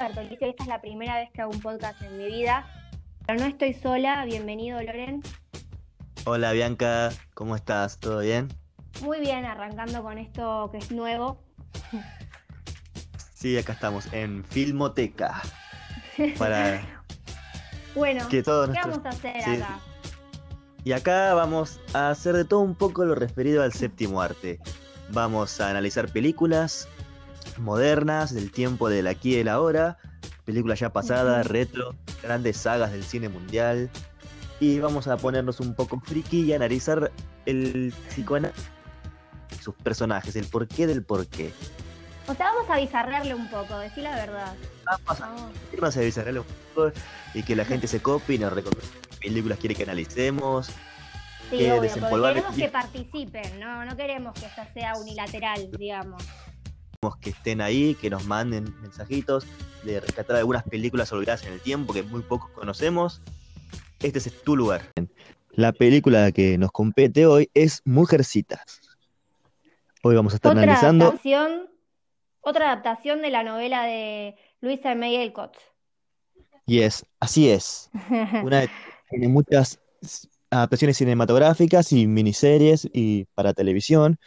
Bertolicio esta es la primera vez que hago un podcast en mi vida. Pero no estoy sola, bienvenido Loren. Hola Bianca, ¿cómo estás? ¿Todo bien? Muy bien, arrancando con esto que es nuevo. Sí, acá estamos en Filmoteca. Para bueno, que todos ¿qué nuestros- vamos a hacer Sí. acá? Y acá vamos a hacer de todo un poco lo referido al séptimo arte. Vamos a analizar películas modernas del tiempo del aquí y el ahora, películas ya pasadas, retro, grandes sagas del cine mundial. Y vamos a ponernos un poco friki y analizar el psicoanálisis, sus personajes, el porqué del porqué. O sea, vamos a bizarrarle un poco, decir la verdad. Vamos a Vamos. a bizarrarle un poco y que la gente se copie y nos recomiende qué películas quiere que analicemos. Sí, que obvio, porque desempolvar queremos que participen, ¿no? No queremos que esto sea unilateral, digamos. Que estén ahí, que nos manden mensajitos de rescatar algunas películas olvidadas en el tiempo que muy pocos conocemos. Este es tu lugar. La película que nos compete hoy es Mujercitas. Hoy vamos a estar Otra analizando. adaptación, otra adaptación de la novela de Luisa May Alcott. Y es, así es. Una de- tiene muchas adaptaciones cinematográficas y miniseries y para televisión,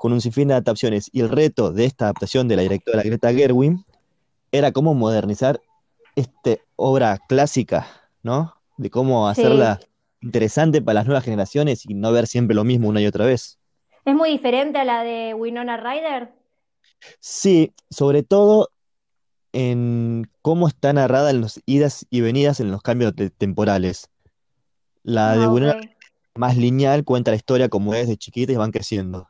con un sinfín de adaptaciones. Y el reto de esta adaptación de la directora Greta Gerwig era cómo modernizar esta obra clásica, ¿no? De cómo Sí. hacerla interesante para las nuevas generaciones y no ver siempre lo mismo una y otra vez. ¿Es muy diferente a la de Winona Ryder? Sí, sobre todo en cómo está narrada en los idas y venidas en los cambios te- temporales. La de Ah, Winona ok. más lineal, cuenta la historia como es de chiquita y van creciendo.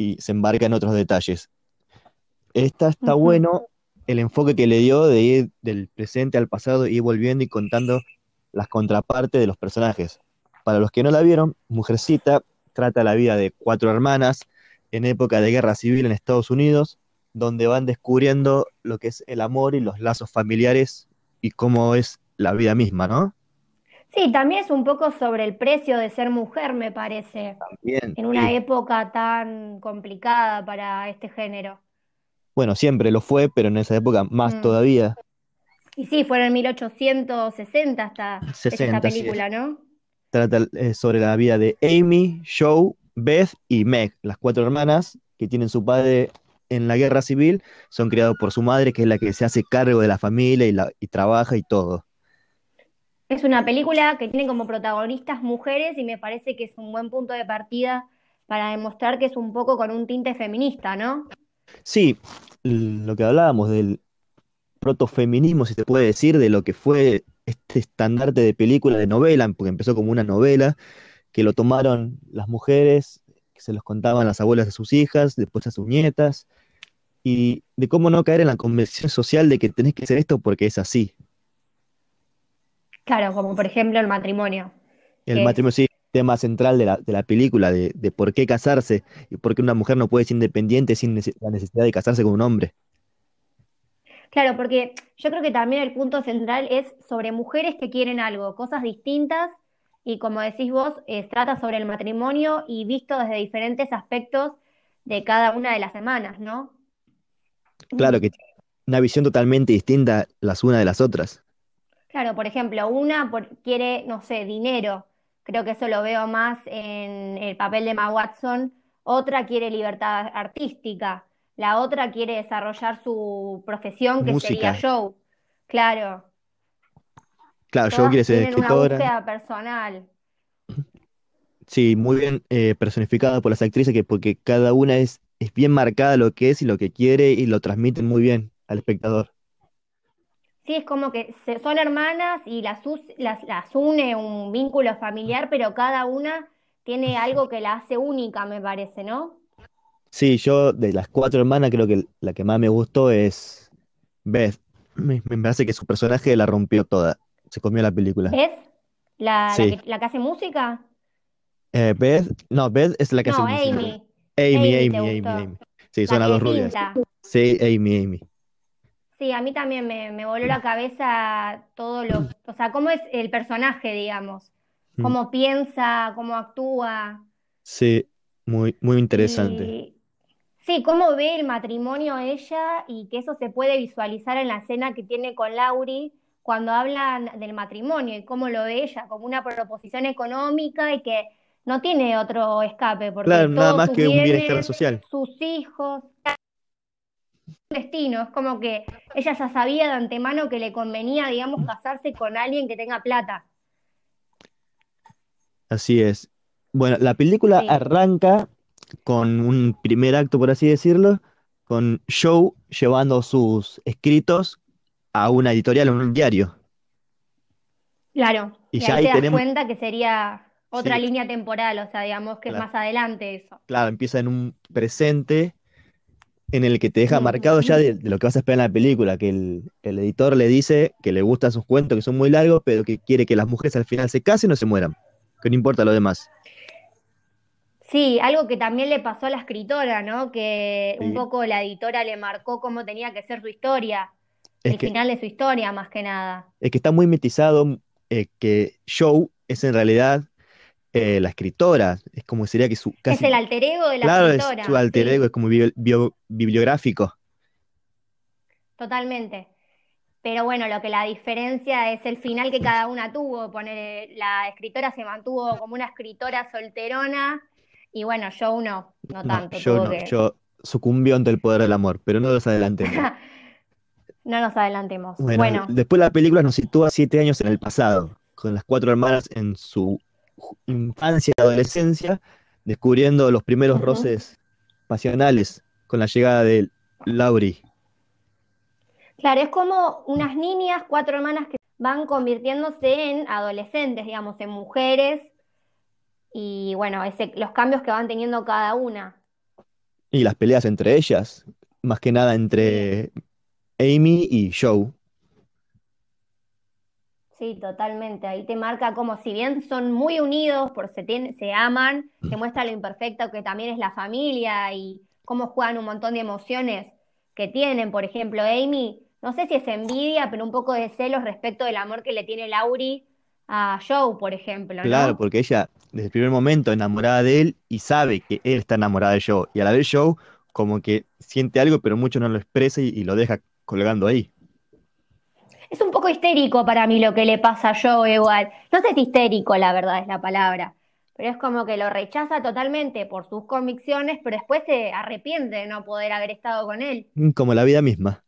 Y se embarca en otros detalles. Esta está bueno el enfoque que le dio de ir del presente al pasado y ir volviendo y contando las contrapartes de los personajes. Para los que no la vieron, Mujercita trata la vida de cuatro hermanas en época de guerra civil en Estados Unidos, donde van descubriendo lo que es el amor y los lazos familiares y cómo es la vida misma, ¿no? Sí, también es un poco sobre el precio de ser mujer, me parece, Bien, en una sí. época tan complicada para este género. Bueno, siempre lo fue, pero en esa época más Mm. todavía. Y sí, fue en el 1860 hasta es esta 60, así es. película, ¿no? Trata eh, sobre la vida de Amy, Joe, Beth y Meg, las cuatro hermanas que tienen su padre en la guerra civil, son criados por su madre, que es la que se hace cargo de la familia y, la, y trabaja y todo. Es una película que tiene como protagonistas mujeres y me parece que es un buen punto de partida para demostrar que es un poco con un tinte feminista, ¿no? Sí, lo que hablábamos del protofeminismo, si se puede decir, de lo que fue este estandarte de película, de novela, porque empezó como una novela, que lo tomaron las mujeres, que se los contaban las abuelas de sus hijas, después a sus nietas, y de cómo no caer en la convención social de que tenés que hacer esto porque es así. Claro, como por ejemplo el matrimonio. El que es- matrimonio sí, tema central de la, de la película, de, de por qué casarse y por qué una mujer no puede ser independiente sin la necesidad de casarse con un hombre. Claro, porque yo creo que también el punto central es sobre mujeres que quieren algo, cosas distintas, y como decís vos, eh, trata sobre el matrimonio y visto desde diferentes aspectos de cada una de las semanas, ¿no? Claro que tiene una visión totalmente distinta las unas de las otras. Claro, por ejemplo, una por- quiere, no sé, dinero. Creo que eso lo veo más en el papel de Emma Watson. Otra quiere libertad artística. La otra quiere desarrollar su profesión, que sería Música. Joe. Claro, Claro, yo todas quiere ser tienen una escritora. búsqueda personal. Sí, muy bien eh, personificada por las actrices, que porque cada una es, es bien marcada lo que es y lo que quiere y lo transmiten muy bien al espectador. Sí, es como que son hermanas y las, las, las une un vínculo familiar, pero cada una tiene algo que la hace única, me parece, ¿no? Sí, yo de las cuatro hermanas creo que la que más me gustó es Beth. Me, me parece que su personaje la rompió toda. Se comió la película. ¿Es la, que, la que hace música? Eh, Beth, no, Beth es la que hace No, música. Amy. Amy, Amy, Amy, ¿te Amy? Amy. Sí, La son las dos rubias. Sí, Amy, Amy. Sí, a mí también me, me voló la cabeza todo lo, o sea, cómo es el personaje, digamos, Mm. cómo piensa, cómo actúa. Sí, muy, muy interesante. Y Sí, cómo ve el matrimonio ella y que eso se puede visualizar en la escena que tiene con Lauri cuando hablan del matrimonio y cómo lo ve ella como una proposición económica y que no tiene otro escape porque Claro, nada más sus que un bienestar bienes, social. sus hijos, destino, es como que ella ya sabía de antemano que le convenía, digamos, casarse con alguien que tenga plata. Así es. Bueno, la película Sí, arranca con un primer acto, por así decirlo, con Joe llevando sus escritos a una editorial, a un diario. claro. Y Y ya ahí te das tenemos, cuenta que sería otra sí, línea temporal, o sea, digamos que es más adelante eso. claro, empieza en un presente en el que te deja marcado ya de, de lo que vas a esperar en la película, que el, el editor le dice que le gustan sus cuentos, que son muy largos, pero que quiere que las mujeres al final se casen o se mueran, que no importa lo demás. Sí, algo que también le pasó a la escritora, ¿no? Que un poco la editora le marcó cómo tenía que ser su historia, Es el que, final de su historia, más que nada. es que está muy mitizado eh, que Joe es en realidad eh, la escritora, es como sería que su Es el alter ego de la claro, es su escritora, alter ego, es como bio- bio- bibliográfico. totalmente. Pero bueno, lo que la diferencia es el final que cada una tuvo. Poner, la escritora se mantuvo como una escritora solterona y bueno, Joe no, no No, tanto, tuvo no, que... Joe sucumbió ante el poder del amor, pero no nos adelantemos. No nos adelantemos. Bueno, Bueno, después la película nos sitúa siete años en el pasado, con las cuatro hermanas en su infancia y adolescencia, descubriendo los primeros roces pasionales con la llegada de Laurie. Claro, es como unas niñas, cuatro hermanas que van convirtiéndose en adolescentes, digamos, en mujeres, y bueno, ese, los cambios que van teniendo cada una. Y las peleas entre ellas, más que nada entre Amy y Joe. Sí, totalmente. Ahí te marca como si bien son muy unidos, por se, tien- se aman, te muestra lo imperfecto que también es la familia y cómo juegan un montón de emociones que tienen. Por ejemplo, Amy, no sé si es envidia, pero un poco de celos respecto del amor que le tiene Laurie a Joe, por ejemplo, Claro, porque ella desde el primer momento enamorada de él y sabe que él está enamorada de Joe. Y a la vez Joe como que siente algo, pero mucho no lo expresa y, y lo deja colgando ahí. Es un poco histérico para mí lo que le pasa a Joe igual. No sé si histérico, la verdad es la palabra, pero es como que lo rechaza totalmente por sus convicciones, pero después se arrepiente de no poder haber estado con él. Mm, Como la vida misma.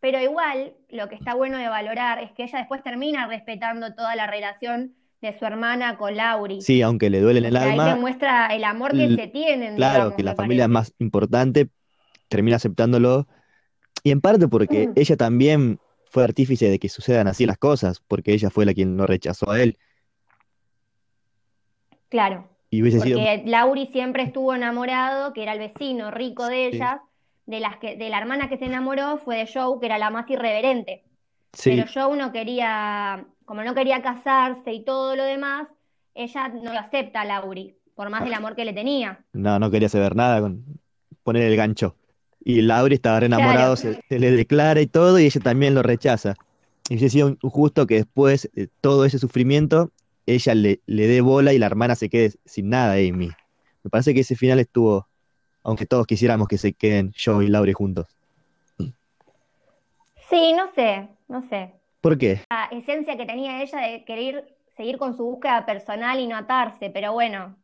Pero igual, lo que está bueno de valorar es que ella después termina respetando toda la relación de su hermana con Laurie. Sí, aunque le duele en el ahí te alma, muestra el amor que l- se tienen, claro, digamos, que la familia es más importante, termina aceptándolo. Y en parte porque Mm, ella también fue artífice de que sucedan así las cosas, porque ella fue la quien lo rechazó a él. Claro. Y hubiese sido... Porque Lauri siempre estuvo enamorado, que era el vecino rico de Sí, ellas, de las que, de la hermana que se enamoró fue de Joe, que era la más irreverente. Pero sí, Joe no quería, como no quería casarse y todo lo demás, ella no lo acepta a Lauri, por más del amor que le tenía. no, no quería saber nada con poner el gancho. Y Lauri estaba re enamorado, Claro, se, se le declara y todo, y ella también lo rechaza. Y hubiese sido justo que después de todo ese sufrimiento, ella le, le dé bola y la hermana se quede sin nada, Amy. Me parece que ese final estuvo, aunque todos quisiéramos que se queden Joe y Lauri juntos. sí, no sé, no sé. ¿Por qué? La esencia que tenía ella de querer seguir con su búsqueda personal y no atarse, pero bueno,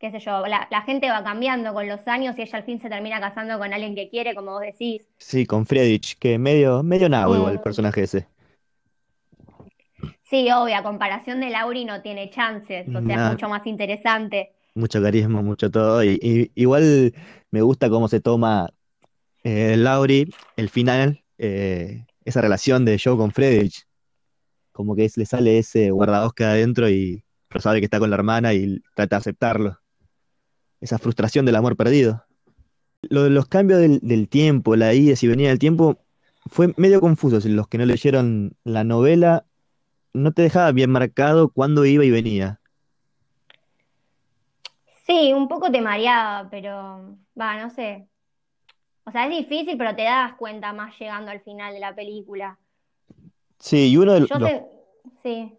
qué sé yo, la, la gente va cambiando con los años y ella al fin se termina casando con alguien que quiere, como vos decís. Sí, con Friedrich, que medio, medio nabo igual el Mm, personaje ese. Sí, obvio, a comparación de Lauri no tiene chances, o sea, es mucho más interesante. mucho carisma, mucho todo. Y, y- igual me gusta cómo se toma eh, Lauri, el final, eh, esa relación de Joe con Friedrich. Como que es- le sale ese guardabosque adentro y pero sabe que está con la hermana y trata de aceptarlo. Esa frustración del amor perdido. Lo de los cambios del, del tiempo, la ida y venida del tiempo, fue medio confuso. Si Los que no leyeron la novela, no te dejaba bien marcado cuándo iba y venía. Sí, un poco te mareaba, pero va, no sé. O sea, es difícil, pero te das cuenta más llegando al final de la película. Sí, y uno de Yo los, sé, sí,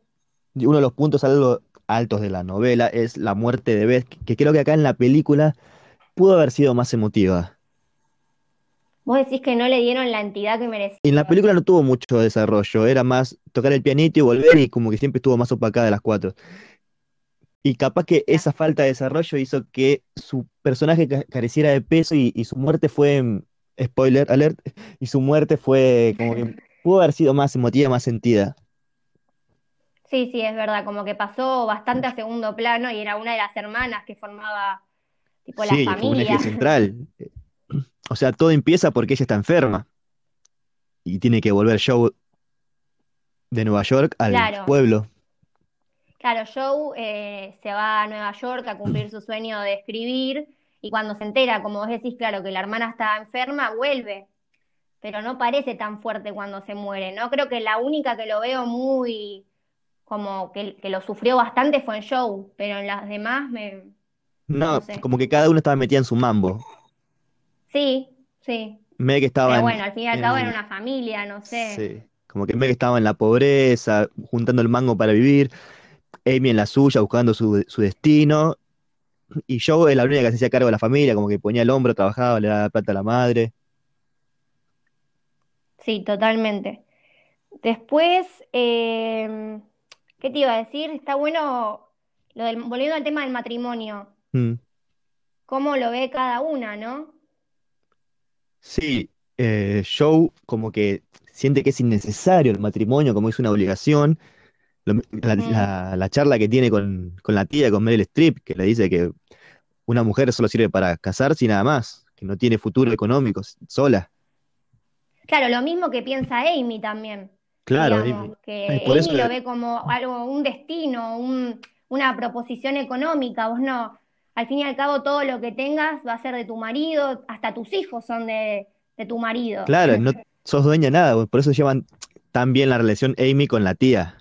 uno de los puntos algo altos de la novela es la muerte de Beth, que creo que acá en la película pudo haber sido más emotiva. Vos decís que no le dieron la entidad que merecía. En la película no tuvo mucho desarrollo, era más tocar el pianito y volver y como que siempre estuvo más opacada de las cuatro. Y capaz que esa falta de desarrollo hizo que su personaje ca- careciera de peso y, y su muerte fue, mm, spoiler alert, y su muerte fue como que pudo haber sido más emotiva, más sentida. Sí, sí, es verdad, como que pasó bastante a segundo plano y era una de las hermanas que formaba tipo la Sí, fue un eje familia. central. O sea, todo empieza porque ella está enferma y tiene que volver Joe de Nueva York al Claro, pueblo. claro, Joe eh, se va a Nueva York a cumplir su sueño de escribir y cuando se entera, como vos decís, claro, que la hermana está enferma, vuelve, pero no parece tan fuerte cuando se muere, ¿no? Creo que la única que lo veo muy, como que, que lo sufrió bastante fue en Joe, pero en las demás me, no No, sé. como que cada uno estaba metida en su mambo. Sí, sí, Meg estaba pero en, bueno, al fin y al cabo era en- una familia, no sé. sí, como que Meg estaba en la pobreza, juntando el mango para vivir, Amy en la suya, buscando su, su destino, y Joe es la única que se hacía cargo de la familia, como que ponía el hombro, trabajaba, le daba plata a la madre. Sí, totalmente. Después, eh, ¿qué te iba a decir? Está bueno lo del, volviendo al tema del matrimonio, Mm. cómo lo ve cada una, ¿no? Sí, eh, Joe como que siente que es innecesario el matrimonio, como es una obligación. Lo- la, Mm. la- la charla que tiene con, con la tía, con Meryl Streep, que le dice que una mujer solo sirve para casarse y nada más, que no tiene futuro económico sola. Claro, lo mismo que piensa Amy también, Claro, digamos, y- y que por eso Amy lo ve como algo, un destino, un- una proposición económica, vos no, al fin y al cabo todo lo que tengas va a ser de tu marido, hasta tus hijos son de, de tu marido. claro, no sos dueña de nada, por eso llevan tan bien la relación Amy con la tía.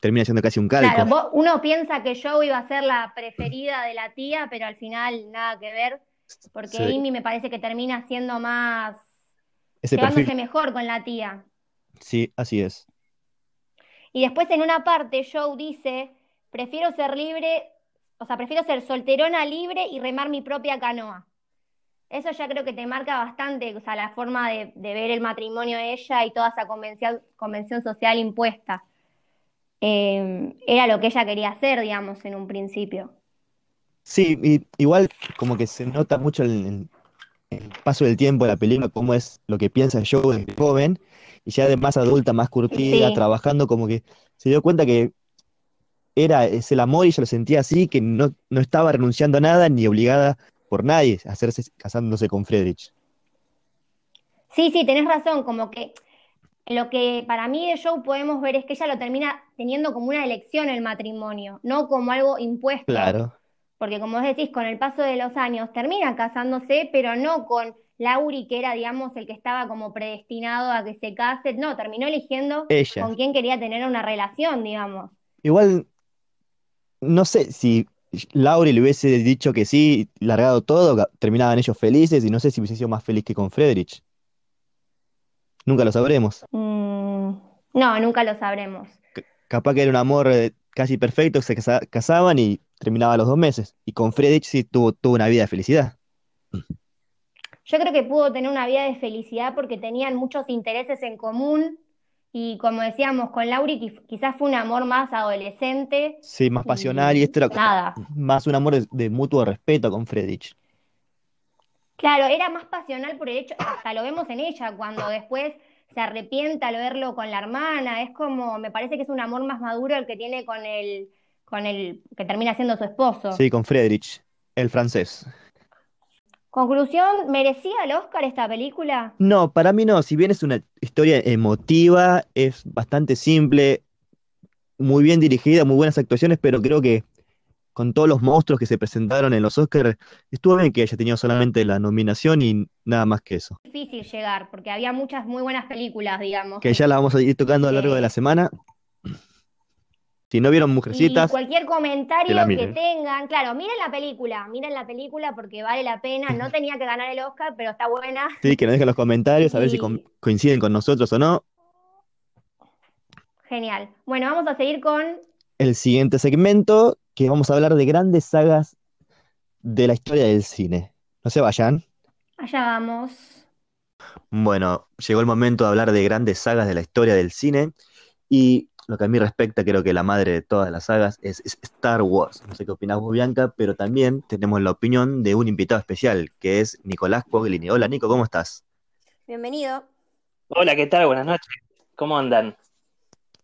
Termina siendo casi un Claro, calco. vos- uno piensa que Joe iba a ser la preferida de la tía, pero al final nada que ver, porque Sí, Amy me parece que termina siendo más, ese llevándose perfil, mejor con la tía. Sí, así es. Y después en una parte Joe dice, prefiero ser libre, o sea, prefiero ser solterona libre y remar mi propia canoa. Eso ya creo que te marca bastante, o sea, la forma de, de ver el matrimonio de ella y toda esa convención, convención social impuesta. Eh, era lo que ella quería hacer, digamos, en un principio. Sí, y igual como que se nota mucho el, el paso del tiempo de la película, cómo es lo que piensa Joe desde joven, y ya de más adulta, más curtida, Sí, trabajando, como que se dio cuenta que era, es el amor y ella lo sentía así, que no, no estaba renunciando a nada ni obligada por nadie a hacerse casándose con Friedrich. sí, sí, tenés razón, como que lo que para mí de Joe podemos ver es que ella lo termina teniendo como una elección el matrimonio, no como algo impuesto. Claro, Porque como vos decís, con el paso de los años termina casándose, pero no con Lauri, que era, digamos, el que estaba como predestinado a que se case. No, terminó eligiendo ella. con quién quería tener una relación, digamos. Igual, no sé si Laurie le hubiese dicho que sí, largado todo, terminaban ellos felices, y no sé si hubiese sido más feliz que con Friedrich. Nunca lo sabremos. Mm, no, nunca lo sabremos. C- capaz que era un amor eh, casi perfecto, se casa- casaban y terminaba a los dos meses. Y con Friedrich sí tuvo, tuvo una vida de felicidad. Yo creo que pudo tener una vida de felicidad porque tenían muchos intereses en común y como decíamos con Lauri, qui- quizás fue un amor más adolescente Sí, más pasional y y esto era nada. más un amor de, de mutuo respeto con Friedrich. Claro, era más pasional por el hecho, hasta lo vemos en ella, cuando después se arrepienta al verlo con la hermana, es como, me parece que es un amor más maduro el que tiene con el, con el que termina siendo su esposo. Sí, con Friedrich, el francés. Conclusión, ¿merecía el Oscar esta película? No, para mí no, si bien es una historia emotiva, es bastante simple, muy bien dirigida, muy buenas actuaciones, pero creo que con todos los monstruos que se presentaron en los Oscars, estuvo bien que haya tenido solamente la nominación y nada más que eso. Difícil llegar, porque había muchas muy buenas películas, digamos. Que ya la vamos a ir tocando a lo largo de la Eh, semana. Si no vieron y Mujercitas, cualquier comentario que tengan, claro, miren la película, miren la película porque vale la pena, no tenía que ganar el Oscar, pero está buena. Sí, que nos dejen los comentarios a ver si coinciden con nosotros o no. genial. Bueno, vamos a seguir con El siguiente segmento, que vamos a hablar de grandes sagas de la historia del cine. No se vayan. Allá vamos. Bueno, llegó el momento de hablar de grandes sagas de la historia del cine y lo que a mí respecta, creo que la madre de todas las sagas es, es Star Wars. No sé qué opinás vos, Bianca, pero también tenemos la opinión de un invitado especial, que es Nicolás Coglini. Hola, Nico, ¿cómo estás? Bienvenido. Hola, ¿qué tal? Buenas noches. ¿Cómo andan?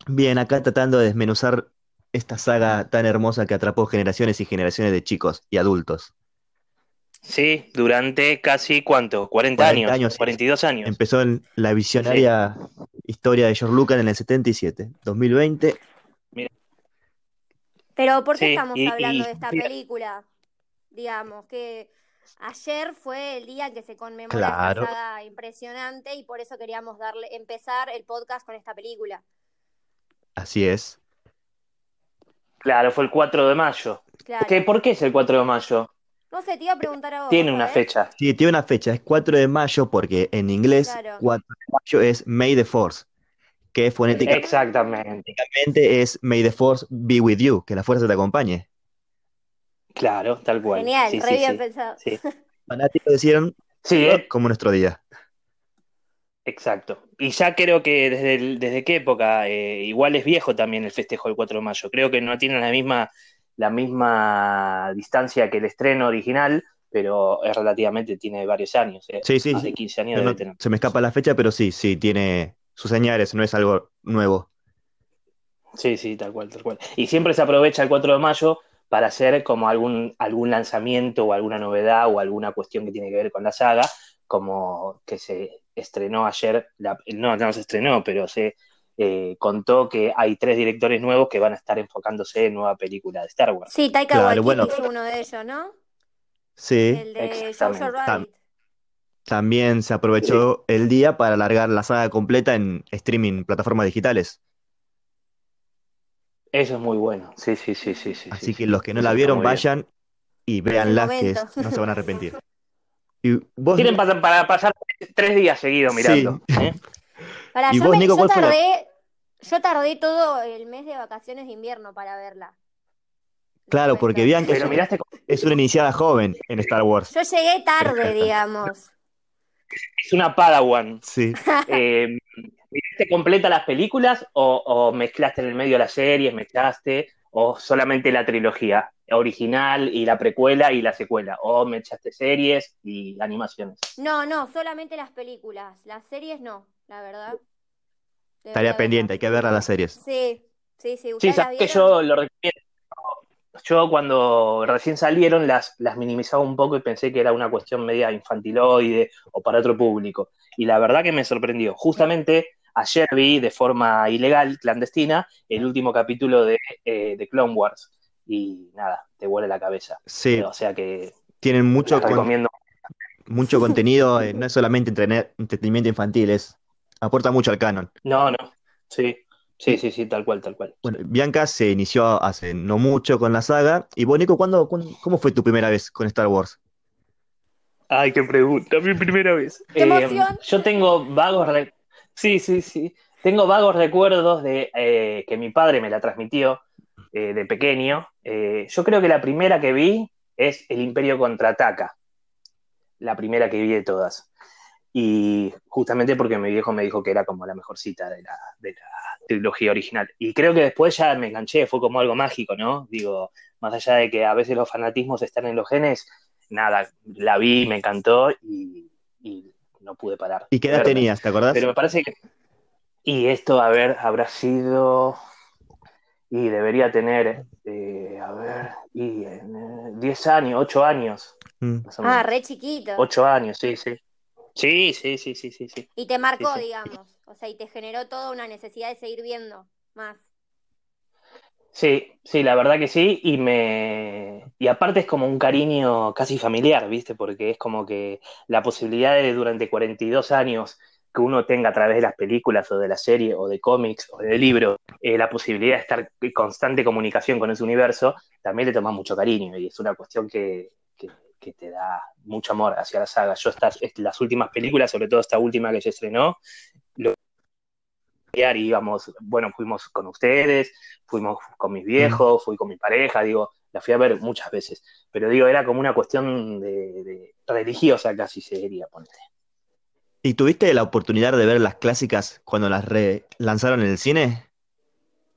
Bien, acá tratando de desmenuzar esta saga tan hermosa que atrapó generaciones y generaciones de chicos y adultos. Sí, durante casi, ¿cuánto? 40, 40 años, años, sí. 42 años. Empezó en la visionaria historia de George Lucas en el 77. 2020, Pero ¿por qué Sí, estamos y- hablando y- de esta mira. película? Digamos que ayer fue el día que se conmemora Claro. esta saga impresionante y por eso queríamos darle empezar el podcast con esta película. así es. Claro, fue el 4 de mayo. Claro. ¿Qué, ¿Por qué es el 4 de mayo? No sé, te iba a preguntar a vos. Tiene una fecha. Sí, tiene una fecha, es 4 de mayo porque en inglés Claro. 4 de mayo es May the Force, que fonéticamente Exactamente. es May the Force be with you, que la fuerza te acompañe. Claro, tal cual. Genial, Sí, re sí, bien sí. pensado. Sí, Fanáticos decían Sí, ¿eh? como nuestro día. Exacto. Y ya creo que desde, el- desde qué época, eh, igual es viejo también el festejo del 4 de mayo. Creo que no tiene la misma, la misma distancia que el estreno original, pero es relativamente, tiene varios años. eh. Sí, sí, de 15 años No- debe tener. se me escapa la fecha, pero sí, sí, tiene sus señales, no es algo nuevo. Sí, sí, tal cual, tal cual. Y siempre se aprovecha el 4 de mayo para hacer como algún, algún lanzamiento o alguna novedad o alguna cuestión que tiene que ver con la saga, como que se estrenó ayer, la- no, no se estrenó, pero se eh, contó que hay tres directores nuevos que van a estar enfocándose en nueva película de Star Wars. Sí, Taika Claro, Waititi bueno. es uno de ellos, ¿no? Sí, El de Rabbit. también se aprovechó el día para alargar la saga completa en streaming, plataformas digitales. Eso es muy bueno, sí, sí, sí, sí, sí. Así sí, que sí. los que no la vieron, vayan y véanla, que es- no se van a arrepentir. Y vos, Tienen para, para pasar tres días seguidos mirando. ¿eh? Pará, ¿Y yo, vos, me- Nico, yo cuál fue la- tardé, yo tardé todo el mes de vacaciones de invierno para verla. claro, porque Bianca es, Pero miraste, es una iniciada joven en Star Wars. Yo llegué tarde, digamos. es una Padawan. Sí. Eh, ¿Miraste completa las películas o, o mezclaste en el medio las series, mezclaste o solamente la trilogía original y la precuela y la secuela? ¿O me echaste series y animaciones? No, no, solamente las películas. Las series no, la verdad. Debería Tarea pendiente, hay que ver a las series. Sí, sí, sí. Sí, ¿Ustedes las sabes que yo lo recomiendo. Yo cuando recién salieron las, las minimizaba un poco y pensé que era una cuestión media infantiloide o para otro público. Y la verdad que me sorprendió. Justamente ayer vi de forma ilegal, clandestina, el último capítulo de, eh, de Clone Wars. Y nada, te huele la cabeza. Sí, O sea que tienen mucho, con- recomiendo. mucho contenido, eh, no es solamente entretenimiento infantil, es, aporta mucho al canon. No, no. Sí, sí, sí, sí, tal cual, tal cual. Bueno, Bianca se inició hace no mucho con la saga. Y vos, Nico, ¿cuándo, cuándo- cómo fue tu primera vez con Star Wars? Ay, qué pregunta, mi primera vez. ¡Qué emoción! yo tengo vagos, re- sí, sí, sí, tengo vagos recuerdos de eh, que mi padre me la transmitió eh, de pequeño. Eh, yo creo que la primera que vi es El Imperio contraataca, la primera que vi de todas. Y justamente porque mi viejo me dijo que era como la mejor cita de la, de la trilogía original. Y creo que después ya me enganché, fue como algo mágico, ¿no? Digo, más allá de que a veces los fanatismos están en los genes, nada, la vi, me encantó y, y no pude parar. ¿Y qué edad Verla. tenías, te acordás? Pero me parece que. Y esto, a ver, habrá sido. Y debería tener, eh, a ver, y, eh, 10 años, 8 años, Mm. más o Ah, re chiquito. 8 años, sí, sí. Sí, sí, sí, sí, sí, sí. Y te marcó, Sí, sí. digamos. O sea, y te generó toda una necesidad de seguir viendo más. Sí, sí, la verdad que sí, y me y aparte es como un cariño casi familiar, ¿viste? Porque es como que la posibilidad de durante 42 años que uno tenga a través de las películas o de la serie o de cómics o de libro, eh, la posibilidad de estar en constante comunicación con ese universo, también le toma mucho cariño y es una cuestión que, que, que te da mucho amor hacia la saga. Yo estas, las últimas películas, sobre todo esta última que se estrenó, lo y íbamos, bueno, fuimos con ustedes, fuimos con mis viejos, fui con mi pareja, digo, la fui a ver muchas veces, pero digo, era como una cuestión de, religiosa casi se diría, ponete. ¿Y tuviste la oportunidad de ver las clásicas cuando las lanzaron en el cine?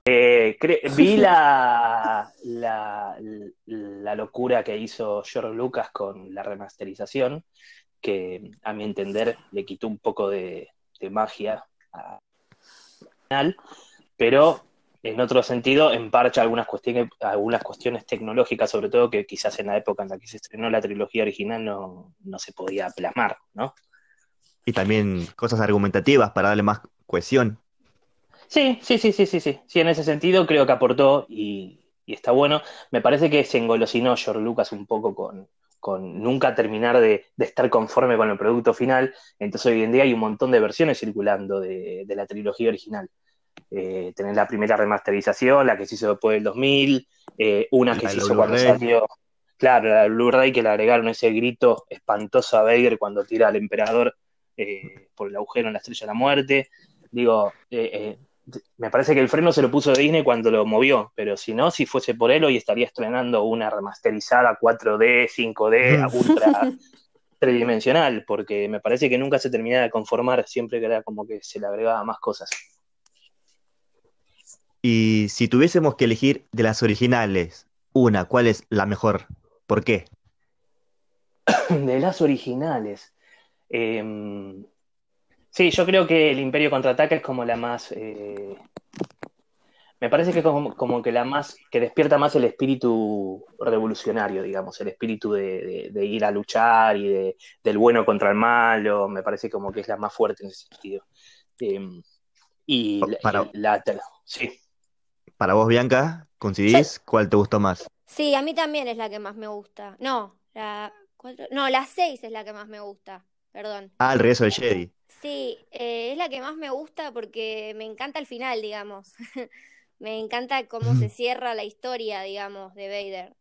Eh, vi la, la, la, locura que hizo George Lucas con la remasterización, que a mi entender le quitó un poco de, magia al final, pero en otro sentido emparcha algunas cuestiones, algunas cuestiones tecnológicas, sobre todo que quizás en la época en la que se estrenó la trilogía original no, no se podía plasmar, ¿no? Y también cosas argumentativas para darle más cohesión. Sí, sí, sí, sí, sí, sí. Sí, en ese sentido creo que aportó y, está bueno. Me parece que se engolosinó George Lucas un poco con, con nunca terminar de, estar conforme con el producto final. Entonces hoy en día hay un montón de versiones circulando de, la trilogía original. Eh, tenés la primera remasterización, la que se hizo después del 2000, eh, una que se hizo cuando salió, claro, la Blu-ray que le agregaron ese grito espantoso a Vader cuando tira al emperador eh, por el agujero en la estrella de la muerte. Digo, eh, eh, me parece que el freno se lo puso Disney cuando lo movió, pero si no, si fuese por él, hoy estaría estrenando una remasterizada 4D, 5D, mm. ultra tridimensional, porque me parece que nunca se terminaba de conformar, siempre que era como que se le agregaba más cosas. Y si tuviésemos que elegir de las originales, una, ¿cuál es la mejor? ¿Por qué? De las originales. Em, sí, yo creo que el Imperio contraataca es como la más. Eh, me parece que es como, que la más. que despierta más el espíritu revolucionario, digamos, el espíritu de, ir a luchar y de, del bueno contra el malo. Me parece como que es la más fuerte en ese sentido. Em, y para, la, sí. Para vos, Bianca, ¿coincidís? ¿Cuál te gustó más? Sí, a mí también es la que más me gusta. No, la no, la 6 es la que más me gusta perdón. Ah, el regreso del Jedi. Sí, eh, es la que más me gusta porque me encanta el final, digamos. me encanta cómo se cierra la historia, digamos, de Vader.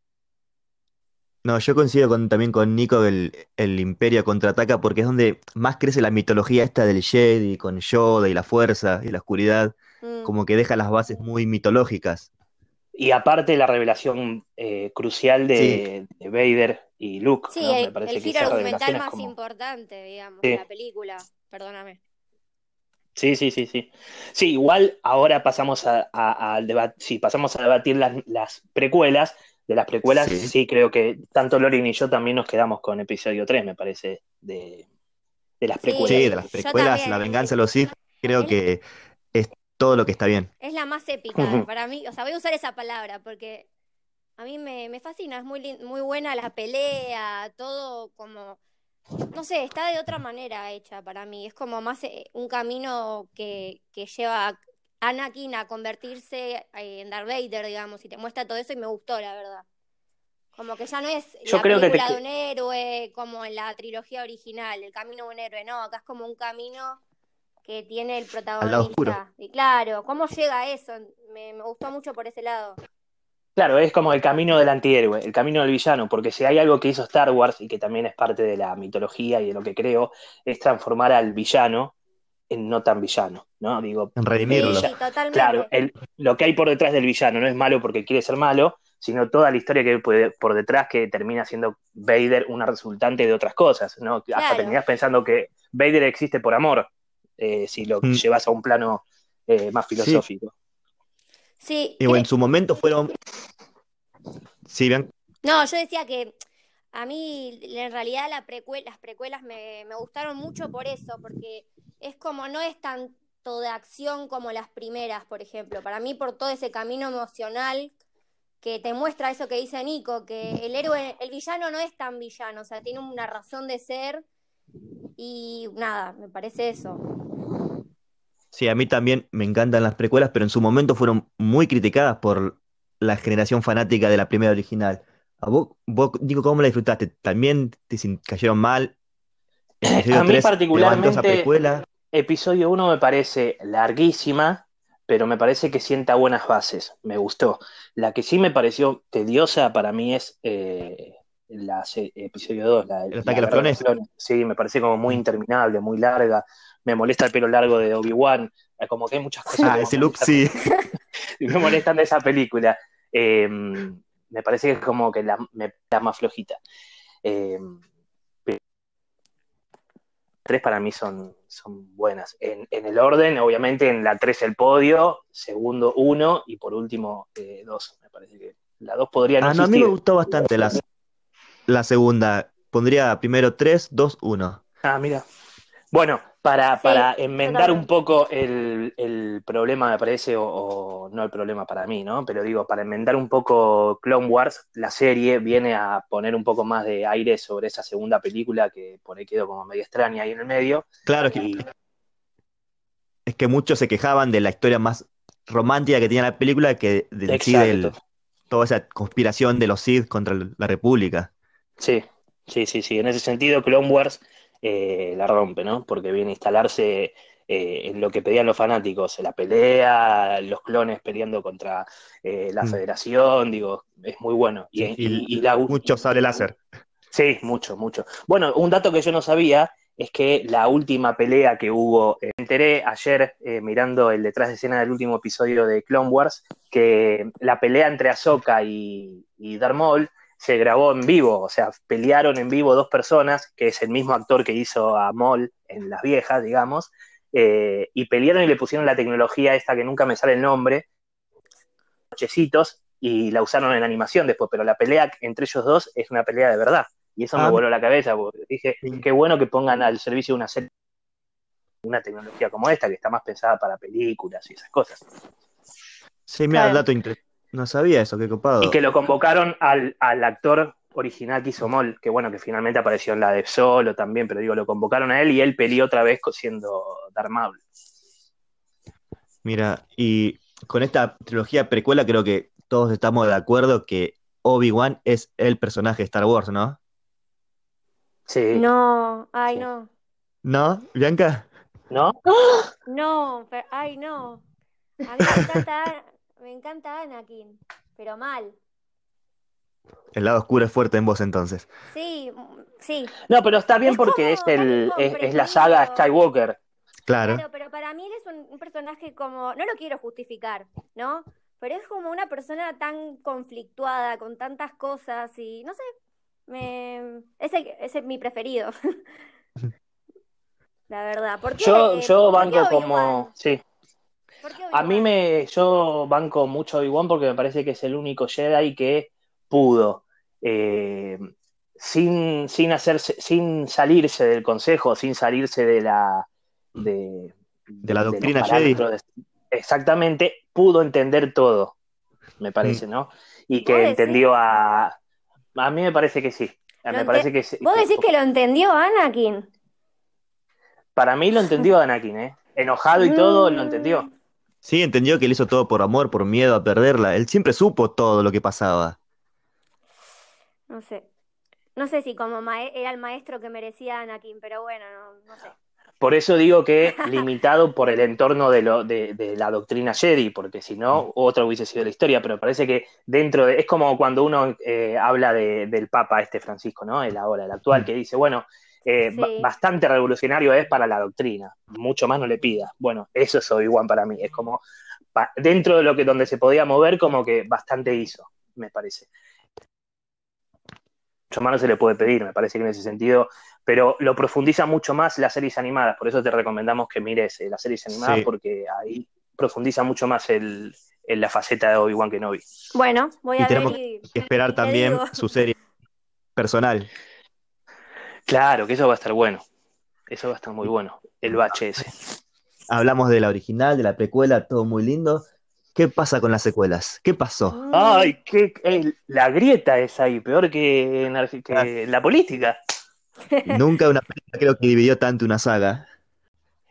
No, yo coincido con, también con Nico el, el Imperio contraataca porque es donde más crece la mitología esta del Jedi, con Yoda y la fuerza y la oscuridad, mm. como que deja las bases muy mitológicas. Y aparte la revelación eh, crucial de, Vader y Luke. Sí, el, el giro argumental más importante, digamos, de la película. Perdóname. Sí, sí, sí, sí. Sí, igual ahora pasamos a, pasamos a debatir las, precuelas, de las precuelas, sí. creo que tanto Lorin y yo también nos quedamos con episodio 3, me parece, de, las precuelas. Sí, de las precuelas, La venganza de los Sith, creo que es todo lo que está bien. Es la más épica para mí, o sea, voy a usar esa palabra porque a mí me, fascina, es muy, muy buena la pelea, todo como, no sé, está de otra manera hecha para mí, es como más eh, un camino que, que lleva a Anakin a convertirse eh, en Darth Vader, digamos, y te muestra todo eso y me gustó, la verdad. Como que ya no es Yo la creo película de un héroe como en la trilogía original, el camino de un héroe, no, acá es como un camino que tiene el protagonista. Y claro, ¿cómo llega a eso? Me, gustó mucho por ese lado. Claro, es como el camino del antihéroe, el camino del villano, porque si hay algo que hizo Star Wars y que también es parte de la mitología y de lo que creo, es transformar al villano en no tan villano, ¿no? Digo, en redimirlo. Claro, lo que hay por detrás del villano no es malo porque quiere ser malo, sino toda la historia que hay por detrás que termina siendo Vader una resultante de otras cosas, ¿no? Hasta terminás pensando que Vader existe por amor, eh, si lo mm. llevas a un plano eh, más filosófico. Sí. Y bueno, en su momento fueron. Sí, bien. No, yo decía que a mí en realidad las precuelas me, me gustaron mucho por eso, porque es como no es tanto de acción como las primeras, por ejemplo. Para mí, por todo ese camino emocional que te muestra eso que dice Nico, que el héroe, el villano no es tan villano, o sea, tiene una razón de ser y nada, me parece eso. Sí, a mí también me encantan las precuelas, pero en su momento fueron muy criticadas por la generación fanática de la primera original. ¿A vos, vos Nico, cómo la disfrutaste? ¿También te cayeron mal? a mí particularmente, episodio 1 me parece larguísima, pero me parece que sienta buenas bases, me gustó. La que sí me pareció tediosa para mí es eh, la episodio 2, la, ¿El ataque los clones? Sí, me parece como muy interminable, muy larga me molesta el pelo largo de Obi-Wan, eh, como que hay muchas cosas. Ah, ese look sí. me molestan de esa película. Em, me parece que es como que la, me, más flojita. Em, tres para mí son, son buenas. En, en el orden, obviamente, en la 3 el podio, segundo uno y por último eh, dos. Me parece que la dos podría no Ah, no, a mí me gustó bastante la, la segunda. Pondría primero 3, 2, 1. Ah, mira. Bueno, para, Sí, para enmendar un poco el, el problema, me parece, o, o no el problema para mí, ¿no? Pero digo, para enmendar un poco Clone Wars, la serie viene a poner un poco más de aire sobre esa segunda película que por ahí quedó como medio extraña ahí en el medio. Claro, es que, es que muchos se quejaban de la historia más romántica que tenía la película que de, en sí del- exacto. toda esa conspiración de los Sith contra la República. Sí, sí, sí, sí. En ese sentido, Clone Wars eh, la rompe, ¿no? Porque viene a instalarse eh, en lo que pedían los fanáticos, la pelea, los clones peleando contra eh, la Mm. Federación, digo, es muy bueno. Y, y- y y la, Mucho sable láser. Sí, mucho, mucho. Bueno, un dato que yo no sabía es que la última pelea que hubo, eh, me enteré ayer eh, mirando el detrás de escena del último episodio de Clone Wars, que la pelea entre Ahsoka y, y Darth Maul se grabó en vivo, o sea, pelearon en vivo dos personas, que es el mismo actor que hizo a Maul en las viejas, digamos, eh, y pelearon y le pusieron la tecnología esta que nunca me sale el nombre, cochecitos, y la usaron en animación después, pero la pelea entre ellos dos es una pelea de verdad. Y eso me Ah. voló la cabeza, porque dije, Sí. qué bueno que pongan al servicio de una serie una tecnología como esta, que está más pensada para películas y esas cosas. Sí, mira, el dato inter- No sabía eso, qué copado. Y que lo convocaron al, al actor original que hizo Mol, que bueno, que finalmente apareció en la de Solo también, pero digo, lo convocaron a él y él peleó otra vez siendo Darth Maul. Mira, y con esta trilogía precuela creo que todos estamos de acuerdo que Obi-Wan es el personaje de Star Wars, ¿no? Sí. No, ay, no. ¿No, Bianca? ¿No? No, pero- ay, no. A mí me encanta, me encanta Anakin, pero mal. El lado oscuro es fuerte en vos entonces. Sí, sí. No, pero está bien Es porque como es, el, es, es la saga. Skywalker. Claro. Claro, pero para mí él es un, un personaje como, no lo quiero justificar, ¿no? Pero es como una persona tan conflictuada con tantas cosas y no sé, me, ese, ese es mi preferido. La verdad. ¿Por qué, Yo, eh, yo por qué banco como. Sí. ¿Por qué A mí me. Yo banco mucho a Obi-Wan porque me parece que es el único Jedi que pudo. eh, sin, sin hacerse, sin salirse del consejo, sin salirse de la de, De la doctrina de- exactamente, pudo entender todo, me parece, Mm. ¿no? Y ¿Vos que decís? entendió a. A mí me parece que sí. Me ente- parece que sí. ¿Vos decís que lo entendió Anakin? Para mí lo entendió Anakin, ¿eh? Enojado y todo, lo Mm, entendió. Sí, entendió que él hizo todo por amor, por miedo a perderla. Él siempre supo todo lo que pasaba. No sé. No sé si como era el maestro que merecía Anakin, pero bueno, no, no sé. Por eso digo que limitado por el entorno de, lo, de, de la doctrina Jedi, porque si no, otra hubiese sido la historia, pero parece que dentro de... Es como cuando uno eh, habla de- del Papa este Francisco, ¿no? El ahora, el actual, que dice, bueno, eh, Sí. bastante revolucionario es para la doctrina, mucho más no le pida. Bueno, eso es Obi-Wan para mí, es como pa- dentro de lo que donde se podía mover, como que bastante hizo, me parece. Mucho más no se le puede pedir, me parece que en ese sentido pero lo profundiza mucho más las series animadas, por eso te recomendamos que mires eh, las series animadas, Sí. porque ahí profundiza mucho más el, en la faceta de Obi-Wan Kenobi. Bueno, voy Y a ver tenemos y... que esperar y también su serie personal. Claro, que eso va a estar bueno, eso va a estar muy bueno, el bache ese. Hablamos de la original, de la precuela, todo muy lindo. ¿Qué pasa con las secuelas? ¿Qué pasó? Ay, qué, eh, la grieta es ahí, peor que en, Arge- que en la política. Nunca una película creo que dividió tanto una saga.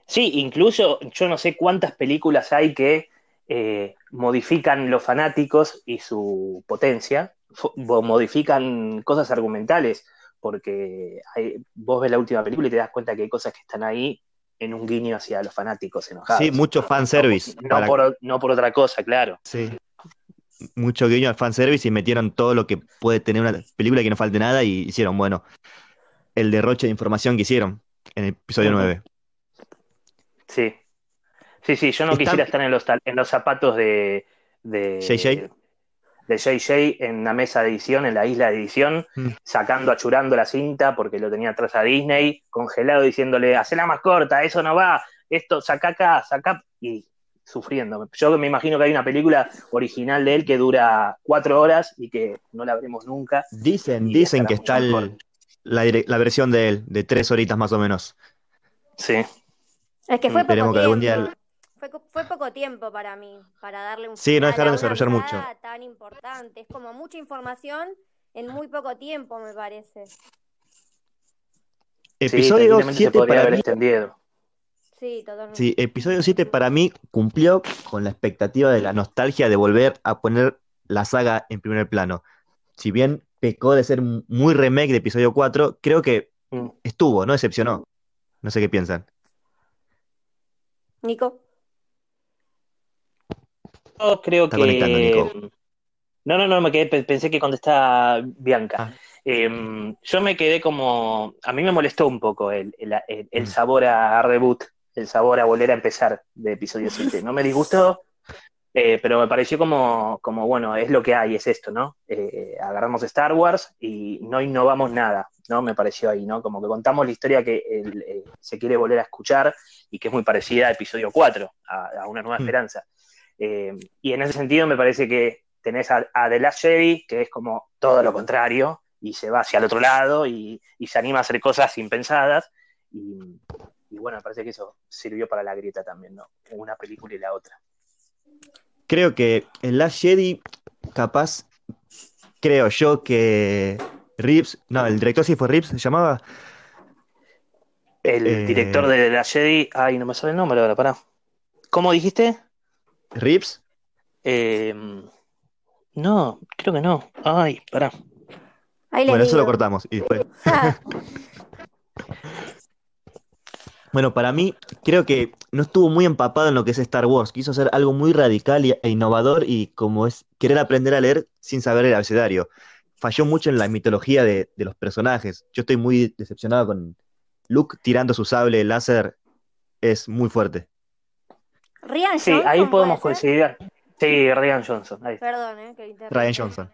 Sí, incluso yo no sé cuántas películas hay que eh, modifican los fanáticos y su potencia, modifican cosas argumentales, porque hay- vos ves la última película y te das cuenta que hay cosas que están ahí en un guiño hacia los fanáticos enojados. Sí, mucho fanservice. No, para- por, no por otra cosa, claro. Sí. Mucho guiño al fanservice y metieron todo lo que puede tener una película que no falte nada y hicieron, bueno, el derroche de información que hicieron en el episodio Ujú. 9. Sí. Sí, sí, yo no quisiera estar en los, en los zapatos de, de- JJ. De JJ en la mesa de edición, en la isla de edición, Mm. sacando, achurando la cinta porque lo tenía atrás a Disney, congelado, diciéndole, hacela más corta, eso no va, esto, saca acá, saca, y sufriendo. Yo me imagino que hay una película original de él que dura cuatro horas y que no la veremos nunca. Dicen, dicen que está el- la, versión de él, de tres horitas más o menos. Sí. Es que fue Esperemos poco que algún día Fue, fue poco tiempo para mí, para darle un Sí, no dejaron a de una desarrollar mucho. tan importante. Es como mucha información en muy poco tiempo, me parece. Sí, Episodio se 7 podría para haber mí, extendido. Sí, totalmente. sí, episodio 7 para mí cumplió con la expectativa de la nostalgia de volver a poner la saga en primer plano. Si bien pecó de ser muy remake de episodio 4, creo que Mm. estuvo, no decepcionó. No sé qué piensan. Nico. Creo Está que. No, no, no, me quedé, pe- pensé que contestaba Bianca. Ah. Em, yo me quedé como. A mí me molestó un poco el, el- el- el Mm. sabor a reboot, el sabor a volver a empezar de episodio 7. No me disgustó, eh, pero me pareció como, como, bueno, es lo que hay, es esto, ¿no? Eh, agarramos Star Wars y no innovamos nada, ¿no? Me pareció ahí, ¿no? Como que contamos la historia que el, eh, se quiere volver a escuchar y que es muy parecida a episodio 4, a, a Una Nueva Mm. Eh, y en ese sentido me parece que tenés a, a The Last Jedi, que es como todo lo contrario, y se va hacia el otro lado y, y se anima a hacer cosas impensadas. Y, y bueno, me parece que eso sirvió para la grieta también, ¿no? Una película y la otra. Creo que en Last Jedi, capaz, creo yo que Reeves, no, el director sí fue Reeves, se llamaba. El Eh. director de The Last Jedi, ay, no me sale el nombre ahora, pará. ¿Cómo dijiste? Reeves, Eh, no, creo que no. Ay, pará. Ahí bueno, eso lo cortamos. Y después. Bueno, para mí, creo que no estuvo muy empapado en lo que es Star Wars. Quiso hacer algo muy radical y- e innovador y como es querer aprender a leer sin saber el abecedario. Falló mucho en la mitología de, de los personajes. Yo estoy muy decepcionado con Luke tirando su sable láser. Es muy fuerte. Rian Sí, Johnson, ahí podemos ¿puede ser? coincidir. Sí, Ryan Johnson. ahí. Perdón, eh, que interrumpí. Ryan Johnson.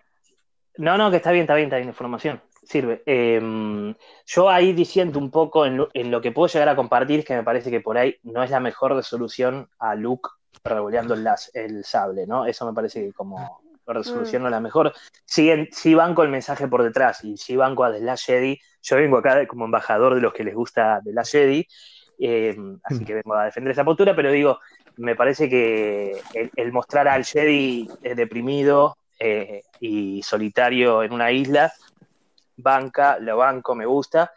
No, no, que está bien, está bien, está bien, información. Sirve. Eh, yo ahí diciendo un poco en lo, en lo que puedo llegar a compartir, que me parece que por ahí no es la mejor resolución a Luke revoleando el, las- el sable, ¿no? Eso me parece que como resolución no es la mejor. Sí, en- sí banco el mensaje por detrás y sí banco a The Last Jedi. Yo vengo acá como embajador de los que les gusta The Last Jedi, eh, así que vengo a defender esa postura, pero digo, me parece que el, mostrar al Jedi deprimido eh, y solitario en una isla, banca, lo banco, me gusta.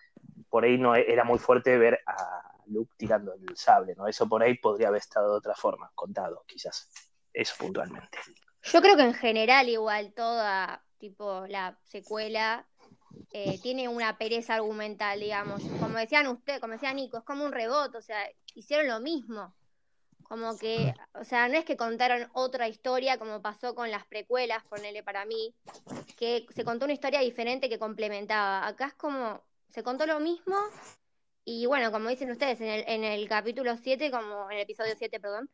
Por ahí no era muy fuerte ver a Luke tirando el sable, ¿no? Eso por ahí podría haber estado de otra forma, contado, quizás. Eso puntualmente. Yo creo que en general igual toda, tipo, la secuela eh, tiene una pereza argumental, digamos. Como decían ustedes, como decía Nico, es como un rebote, o sea, hicieron lo mismo. Como que, o sea, no es que contaron otra historia como pasó con las precuelas, ponele para mí, que se contó una historia diferente que complementaba. Acá es como, se contó lo mismo y bueno, como dicen ustedes, en el, en el capítulo 7, como en el episodio 7, perdón,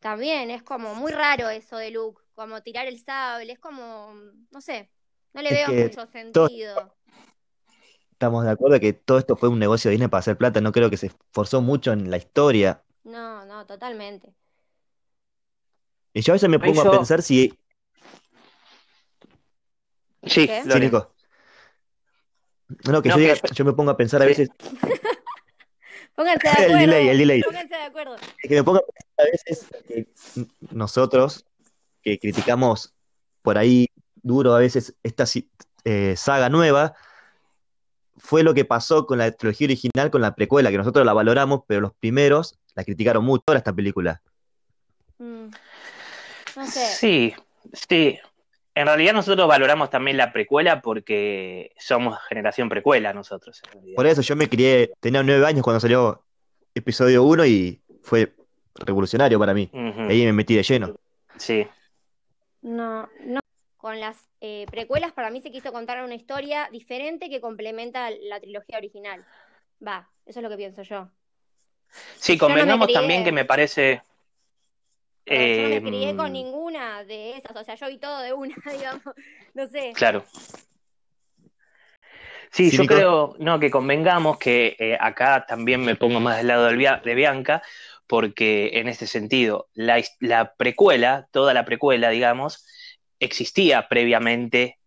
también es como muy raro eso de Luke, como tirar el sable, es como, no sé, no le Es veo mucho sentido. Estamos de acuerdo que todo esto fue un negocio de Disney para hacer plata. No creo que se esforzó mucho en la historia. No, no, totalmente. Y yo a veces me pongo a pensar si. Sí, ¿Qué? Sí. Nico. No, que No, yo, diga- que- yo me pongo a pensar a veces. Pónganse de El acuerdo. delay, el delay. Pónganse de acuerdo. que me pongo a pensar a veces que nosotros, que criticamos por ahí duro a veces esta eh, saga nueva, fue lo que pasó con la trilogía original, con la precuela, que nosotros la valoramos, pero los primeros la criticaron mucho ahora esta película. Mm. No sé. Sí, sí. En realidad nosotros valoramos también la precuela porque somos generación precuela nosotros. en. Por eso yo me crié, tenía nueve años cuando salió episodio 1 y fue revolucionario para mí. Ujú, Ahí me metí de lleno. Sí. No, no. Con las eh, precuelas para mí se quiso contar una historia diferente que complementa la trilogía original. Va, eso es lo que pienso yo. Sí, no convengamos también que me parece. yo no me crié con Em, ninguna de esas, o sea, yo vi todo de una, digamos, no sé. Claro. Sí, Sí, yo Nico. creo, no, que convengamos que eh, acá también me pongo más del lado de Bianca, porque en este sentido, la, la precuela, toda la precuela, digamos, existía previamente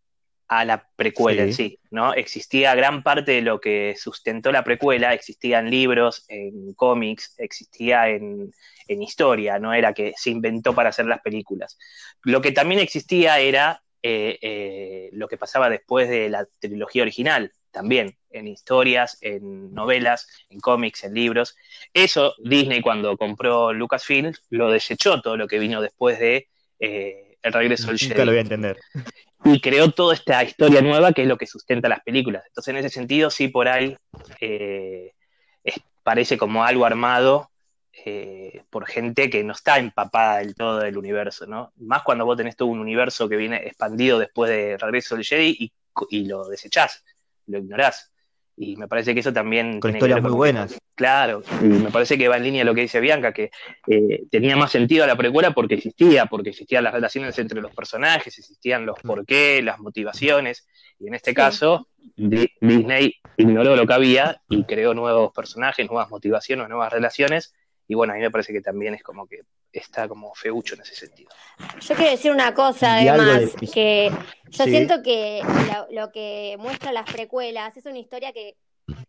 a la precuela en Sí. sí, ¿no? Existía gran parte de lo que sustentó la precuela, existía en libros, en cómics, existía en, en historia, no era que se inventó para hacer las películas. Lo que también existía era eh, eh, lo que pasaba después de la trilogía original, también, en historias, en novelas, en cómics, en libros. Eso Disney cuando compró Lucasfilm lo desechó todo lo que vino después de eh, El regreso del Nunca Jedi lo voy a entender. Y creó toda esta historia nueva que es lo que sustenta las películas. Entonces, en ese sentido, sí, por ahí eh, parece como algo armado eh, por gente que no está empapada del todo del universo, ¿no? Más cuando vos tenés todo un universo que viene expandido después de Regreso del Jedi y, y lo desechás, lo ignorás. Y me parece que eso también... Con tiene que ver historias muy buenas. Claro, y me parece que va en línea lo que dice Bianca, que eh, tenía más sentido la precuela porque existía, porque existían las relaciones entre los personajes, existían los porqué, las motivaciones, y en este Sí. caso Di- Disney ignoró lo que había y creó nuevos personajes, nuevas motivaciones, nuevas relaciones, y bueno, a mí me parece que también es como que está como feucho en ese sentido. Yo quiero decir una cosa, de además, que yo Sí. siento que lo, lo que muestra las precuelas es una historia que,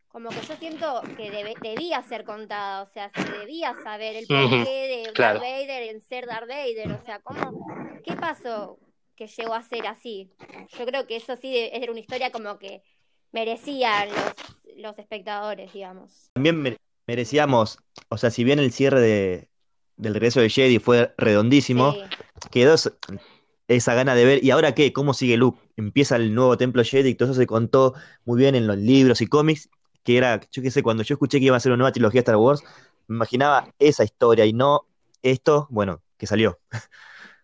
como que yo siento que debe- debía ser contada, o sea, se debía saber el porqué de claro. Darth Vader en ser Darth Vader, o sea, ¿cómo, qué pasó que llegó a ser así? Yo creo que eso sí de- era una historia como que merecían los, los espectadores, digamos. También mere- merecíamos, o sea, si bien el cierre de, del regreso de Jedi fue redondísimo, Sí. quedó esa- gana de ver, ¿y ahora qué? ¿Cómo sigue Luke? Empieza el nuevo templo Jedi, todo eso se contó muy bien en los libros y cómics, que era, yo qué sé, cuando yo escuché que iba a ser una nueva trilogía de Star Wars, me imaginaba esa historia y no esto, bueno, que salió.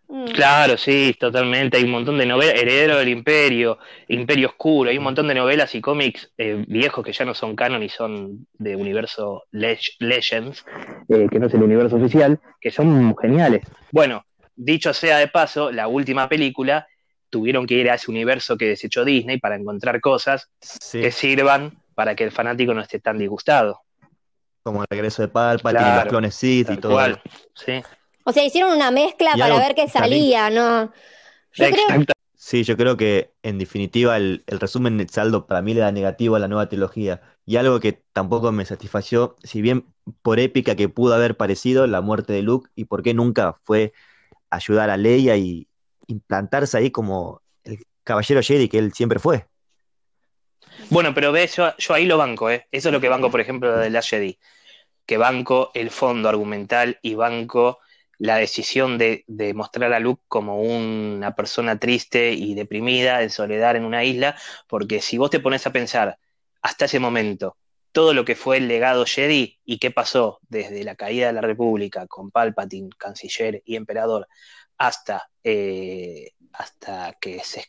Mm. Claro, sí, totalmente. Hay un montón de novelas, Heredero del Imperio, Imperio Oscuro, hay un montón de novelas y cómics eh, viejos que ya no son canon y son de universo Leg- Legends, eh, que no es el universo oficial, que son geniales. Bueno, dicho sea de paso, la última película tuvieron que ir a ese universo que desechó Disney para encontrar cosas Sí, que sirvan para que el fanático no esté tan disgustado. como el regreso de Palpatine, Claro, los clones Sith y todo. cual. Sí, O sea, hicieron una mezcla Y para algo ver qué salía, ¿no? Yo creo. Sí, yo creo que en definitiva el, el resumen del saldo para mí le da negativo a la nueva trilogía. Y algo que tampoco me satisfació, si bien por épica que pudo haber parecido la muerte de Luke y por qué nunca fue ayudar a Leia y implantarse ahí como el caballero Jedi que él siempre fue. Bueno, pero ves, yo, yo ahí lo banco, ¿eh? Eso es lo que banco, por ejemplo, de Last Jedi. Que banco el fondo argumental y banco la decisión de, mostrar a Luke como una persona triste y deprimida, en soledad en una isla, porque si vos te pones a pensar hasta ese momento todo lo que fue el legado Jedi y qué pasó desde la caída de la República con Palpatine, canciller y emperador, hasta, eh, hasta que se,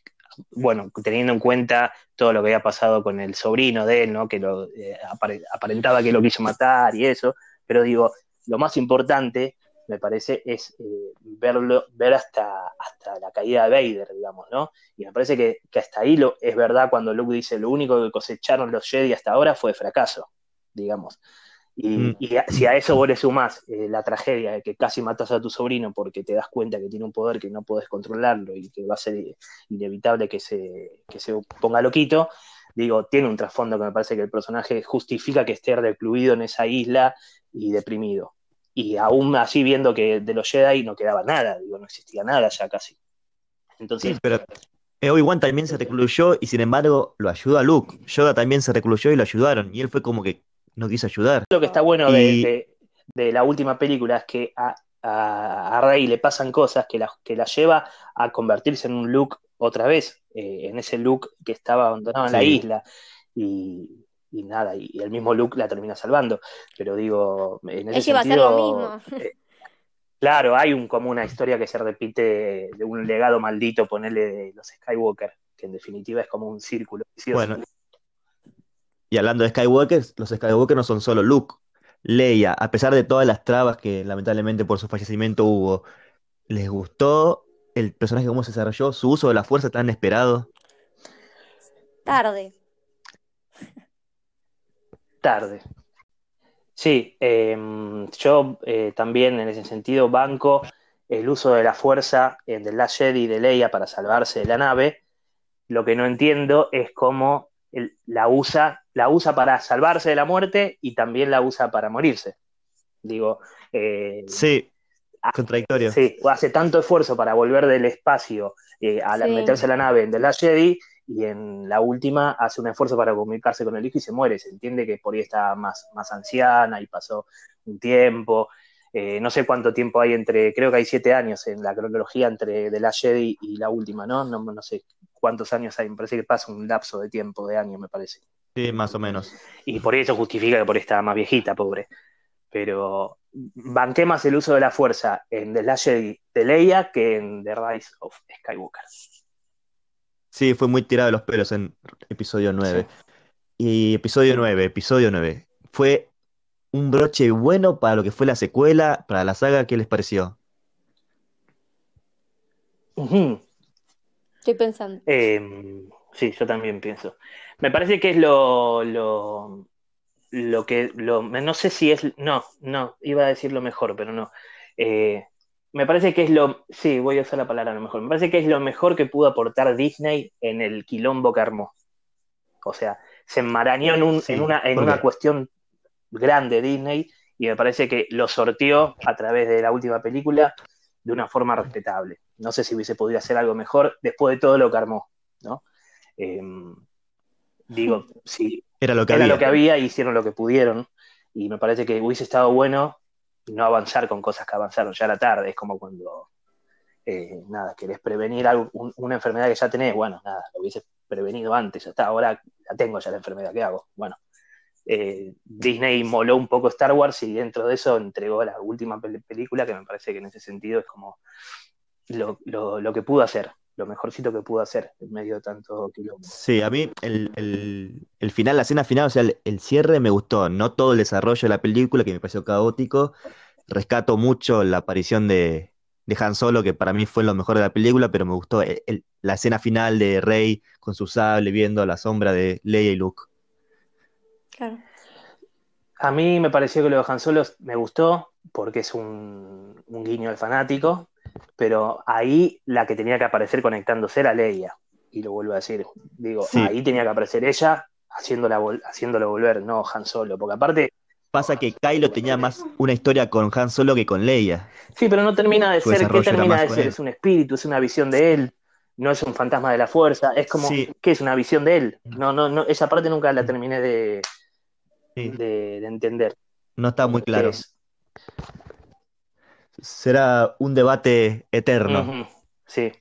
bueno, teniendo en cuenta todo lo que había pasado con el sobrino de él, ¿no? Que lo eh, apare- aparentaba que lo quiso matar y eso, pero digo, lo más importante, me parece, es eh, verlo, ver hasta, hasta la caída de Vader, digamos, ¿no? Y me parece que, que hasta ahí lo, es verdad cuando Luke dice lo único que cosecharon los Jedi hasta ahora fue fracaso, digamos. Y, Mm. y a- si a eso vos le sumás eh, la tragedia de que casi matas a tu sobrino porque te das cuenta que tiene un poder que no podés controlarlo y que va a ser inevitable que se, que se ponga loquito, digo, tiene un trasfondo que me parece que el personaje justifica que esté recluido en esa isla y deprimido. Y aún así viendo que de los Jedi no quedaba nada, digo, no existía nada ya casi. Entonces, Sí, pero eh, Obi-Wan también se recluyó y sin embargo lo ayudó a Luke. Yoda también se recluyó y lo ayudaron. Y él fue como que no quiso ayudar. lo que está bueno de, Y- de- de la última película es que a, a, a Rey le pasan cosas que la, que la lleva a convertirse en un Luke otra vez, eh, en ese Luke que estaba abandonado en la Sí. isla. Y, y nada, y, y el mismo Luke la termina salvando. Pero digo, en ese Ella iba a hacer lo mismo. eh, claro, hay un, como una historia que se repite de un legado maldito, ponerle de los Skywalker, que en definitiva es como un círculo. vicioso. Bueno, y hablando de Skywalker, los Skywalker no son solo Luke, Leia, a pesar de todas las trabas que lamentablemente por su fallecimiento hubo, ¿Les gustó el personaje cómo se desarrolló? ¿Su uso de la fuerza tan esperado? Tarde. Tarde. Sí, em, yo eh, también en ese sentido banco el uso de la fuerza en The Last Jedi de Leia para salvarse de la nave. Lo que no entiendo es cómo la usa, la usa para salvarse de la muerte y también la usa para morirse. Digo, eh, Sí, ah, contradictorio. sí, hace tanto esfuerzo para volver del espacio eh, a la- Sí. meterse a la nave en The Last Jedi y en la última hace un esfuerzo para comunicarse con el hijo y se muere. Se entiende que por ahí está más, más anciana y pasó un tiempo. Eh, no sé cuánto tiempo hay entre, creo que hay siete años en la cronología entre The Last Jedi y la última, ¿no? No, no sé cuántos años hay, me parece que pasa un lapso de tiempo, de años, me parece. Sí, más o menos. Y por eso justifica que por ahí estaba más viejita, pobre. Pero banqué más el uso de la fuerza en The Last Jedi de Leia que en The Rise of Skywalker. Sí, fue muy tirado de los pelos en episodio 9. Y episodio 9, episodio 9. Fue un broche bueno para lo que fue la secuela, para la saga, ¿qué les pareció? Estoy pensando. Eh, sí, yo también pienso. Me parece que es lo, lo, lo que, lo, no sé si es, no, no, iba a decir lo mejor, pero no. Eh, me parece que es lo, sí, voy a usar la palabra lo mejor. Me parece que es lo mejor que pudo aportar Disney en el quilombo que armó. O sea, se enmarañó en, un, Sí, en una, en ¿por una cuestión grande Disney y me parece que lo sorteó a través de la última película de una forma respetable. No sé si hubiese podido hacer algo mejor después de todo lo que armó, ¿no? Eh, digo, sí, Era lo que era había. lo que había y hicieron lo que pudieron y me parece que hubiese estado bueno no avanzar con cosas que avanzaron ya a la tarde, es como cuando eh, nada, querés prevenir algo- un- una enfermedad que ya tenés, bueno, nada, lo hubiese prevenido antes, ya está, ahora la tengo ya la enfermedad, ¿qué hago? Bueno, eh, Disney moló un poco Star Wars y dentro de eso entregó la última pel- película que me parece que en ese sentido es como lo, lo- lo que pudo hacer, lo mejorcito que pudo hacer en medio de tanto quilombo. Sí, a mí el, el- el final, la escena final, o sea, el, el cierre me gustó, no todo el desarrollo de la película que me pareció caótico. Rescato mucho la aparición de, de Han Solo, que para mí fue lo mejor de la película, pero me gustó el- el- la escena final de Rey con su sable viendo la sombra de Leia y Luke. Claro. A mí me pareció que lo de Han Solo me gustó porque es un, un guiño al fanático, pero ahí la que tenía que aparecer conectándose era Leia. Y lo vuelvo a decir, digo, Sí. ahí tenía que aparecer ella haciéndola vol- haciéndolo volver, no Han Solo, porque aparte, Pasa que Kylo tenía más una historia con Han Solo que con Leia. sí, pero no termina de Su ser, ¿qué termina de ser? Es un espíritu, es una visión de él, no es un fantasma de la fuerza, es como, Sí. ¿qué es una visión de él? No, no, no, esa parte nunca la terminé de, Sí, de- de entender. no está muy claro. es. Será un debate eterno. Sí.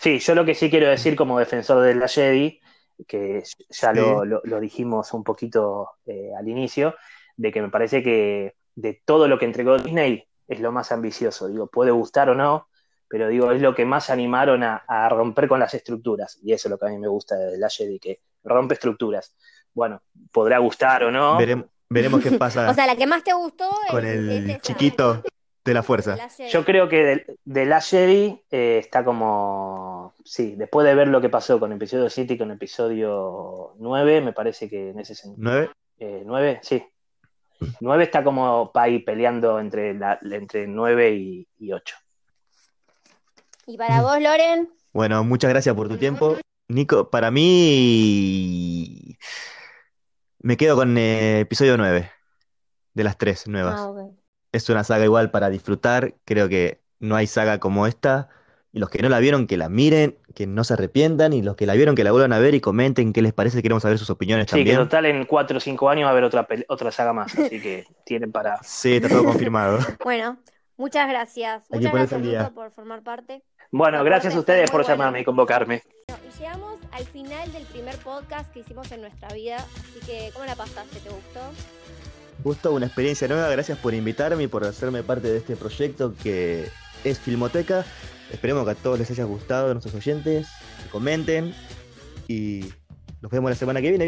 Sí, yo lo que sí quiero decir como defensor de la Jedi, que ya lo, Sí. lo- lo dijimos un poquito eh, al inicio, de que me parece que de todo lo que entregó Disney es lo más ambicioso. Digo, puede gustar o no, pero digo, es lo que más animaron a, a romper con las estructuras. Y eso es lo que a mí me gusta de la Jedi, que rompe estructuras. Bueno, podrá gustar o no. Verem- veremos qué pasa O sea, la que más te gustó con es, es el esa, chiquito de la fuerza. la. Yo creo que de, de la Jedi eh, está como. Sí, después de ver lo que pasó con episodio 7 y con episodio 9, me parece que en ese sentido. ¿Nueve? Eh, 9, sí. 9 está como para ir peleando entre, la, entre 9 y, y 8. Y para vos, Loren, Bueno, muchas gracias por tu tiempo. Nico, para mí me quedo con eh, episodio 9 de las tres nuevas. Ah, ok. Es una saga igual para disfrutar. Creo que no hay saga como esta. Y los que no la vieron, que la miren, que no se arrepientan. Y los que la vieron, que la vuelvan a ver y comenten qué les parece. Queremos saber sus opiniones Sí, que también. total en 4 o 5 años va a haber otra, otra saga más, así que tienen para. Sí, está todo confirmado. Bueno, muchas gracias. Hay Muchas gracias, día. Por formar parte. Bueno, gracias a ustedes por bueno. llamarme y convocarme. Bueno, y llegamos al final del primer podcast que hicimos en nuestra vida. Así que, ¿cómo la pasaste? ¿Te gustó? Justo una experiencia nueva. Gracias por invitarme y por hacerme parte de este proyecto que es Filmoteca. Esperemos que a todos les haya gustado, a nuestros oyentes, que comenten. Y nos vemos la semana que viene.